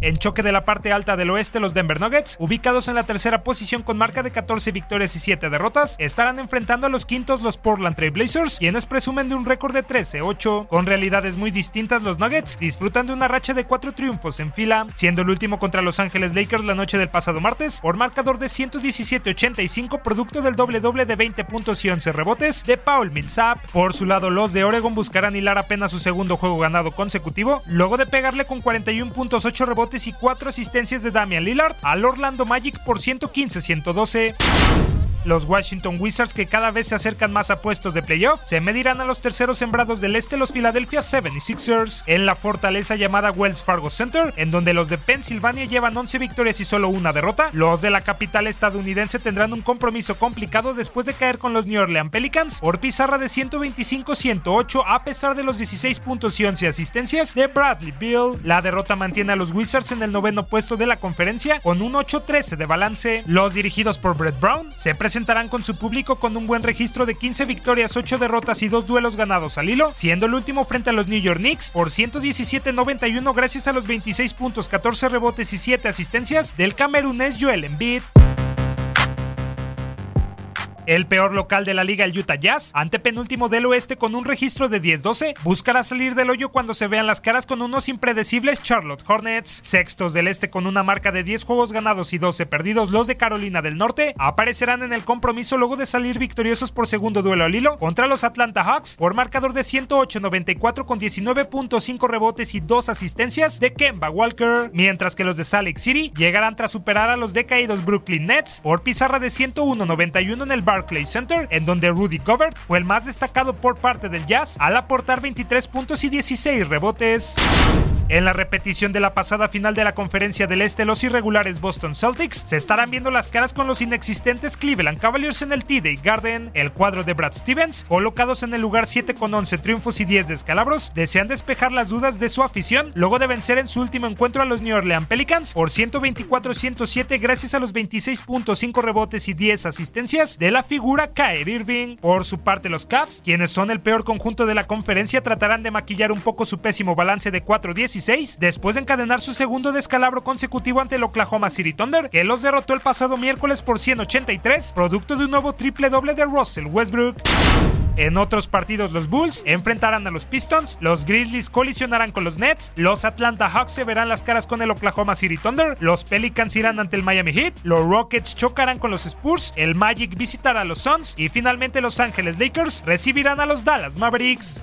En choque de la parte alta del oeste, los Denver Nuggets, ubicados en la tercera posición con marca de 14 victorias y 7 derrotas, estarán enfrentando a los quintos los Portland Trail Blazers, quienes presumen de un récord de 13-8. Con realidades muy distintas, los Nuggets disfrutan de una racha de 4 triunfos en fila, siendo el último contra Los Ángeles Lakers la noche del pasado martes, por marcador de 117-85, producto del doble doble de 20 puntos y 11 rebotes de Paul Millsap. Por su lado, los de Oregon buscarán hilar apenas su segundo juego ganado consecutivo, luego de pegarle con 41 puntos, 8 rebotes y 4 asistencias de Damian Lillard al Orlando Magic por 115-112. Los Washington Wizards, que cada vez se acercan más a puestos de playoff, se medirán a los terceros sembrados del este, los Philadelphia 76ers, en la fortaleza llamada Wells Fargo Center, en donde los de Pensilvania llevan 11 victorias y solo una derrota. Los de la capital estadounidense tendrán un compromiso complicado después de caer con los New Orleans Pelicans por pizarra de 125-108 a pesar de los 16 puntos y 11 asistencias de Bradley Bill. La derrota mantiene a los Wizards en el noveno puesto de la conferencia con un 8-13 de balance. Los dirigidos por Brett Brown se presentarán con su público con un buen registro de 15 victorias, 8 derrotas y 2 duelos ganados al hilo, siendo el último frente a los New York Knicks por 117-91 gracias a los 26 puntos, 14 rebotes y 7 asistencias del camerunés Joel Embiid. El peor local de la liga, el Utah Jazz, ante penúltimo del oeste con un registro de 10-12, buscará salir del hoyo cuando se vean las caras con unos impredecibles Charlotte Hornets. Sextos del este con una marca de 10 juegos ganados y 12 perdidos, los de Carolina del Norte aparecerán en el compromiso luego de salir victoriosos por segundo duelo al hilo contra los Atlanta Hawks por marcador de 108-94 con 19.5 rebotes y 2 asistencias de Kemba Walker, mientras que los de Salt Lake City llegarán tras superar a los decaídos Brooklyn Nets por pizarra de 101-91 en el Barclays Center, en donde Rudy Gobert fue el más destacado por parte del Jazz al aportar 23 puntos y 16 rebotes. En la repetición de la pasada final de la Conferencia del Este, los irregulares Boston Celtics se estarán viendo las caras con los inexistentes Cleveland Cavaliers en el TD Garden. El cuadro de Brad Stevens, colocados en el lugar 7 con 11 triunfos y 10 descalabros, desean despejar las dudas de su afición luego de vencer en su último encuentro a los New Orleans Pelicans por 124-107 gracias a los 26.5 rebotes y 10 asistencias de la figura Kyrie Irving. Por su parte, los Cavs, quienes son el peor conjunto de la conferencia, tratarán de maquillar un poco su pésimo balance de 4-10 16, después de encadenar su segundo descalabro consecutivo ante el Oklahoma City Thunder, que los derrotó el pasado miércoles por 183, producto de un nuevo triple doble de Russell Westbrook. En otros partidos los Bulls enfrentarán a los Pistons, los Grizzlies colisionarán con los Nets, los Atlanta Hawks se verán las caras con el Oklahoma City Thunder, los Pelicans irán ante el Miami Heat, los Rockets chocarán con los Spurs, el Magic visitará a los Suns y finalmente Los Ángeles Lakers recibirán a los Dallas Mavericks.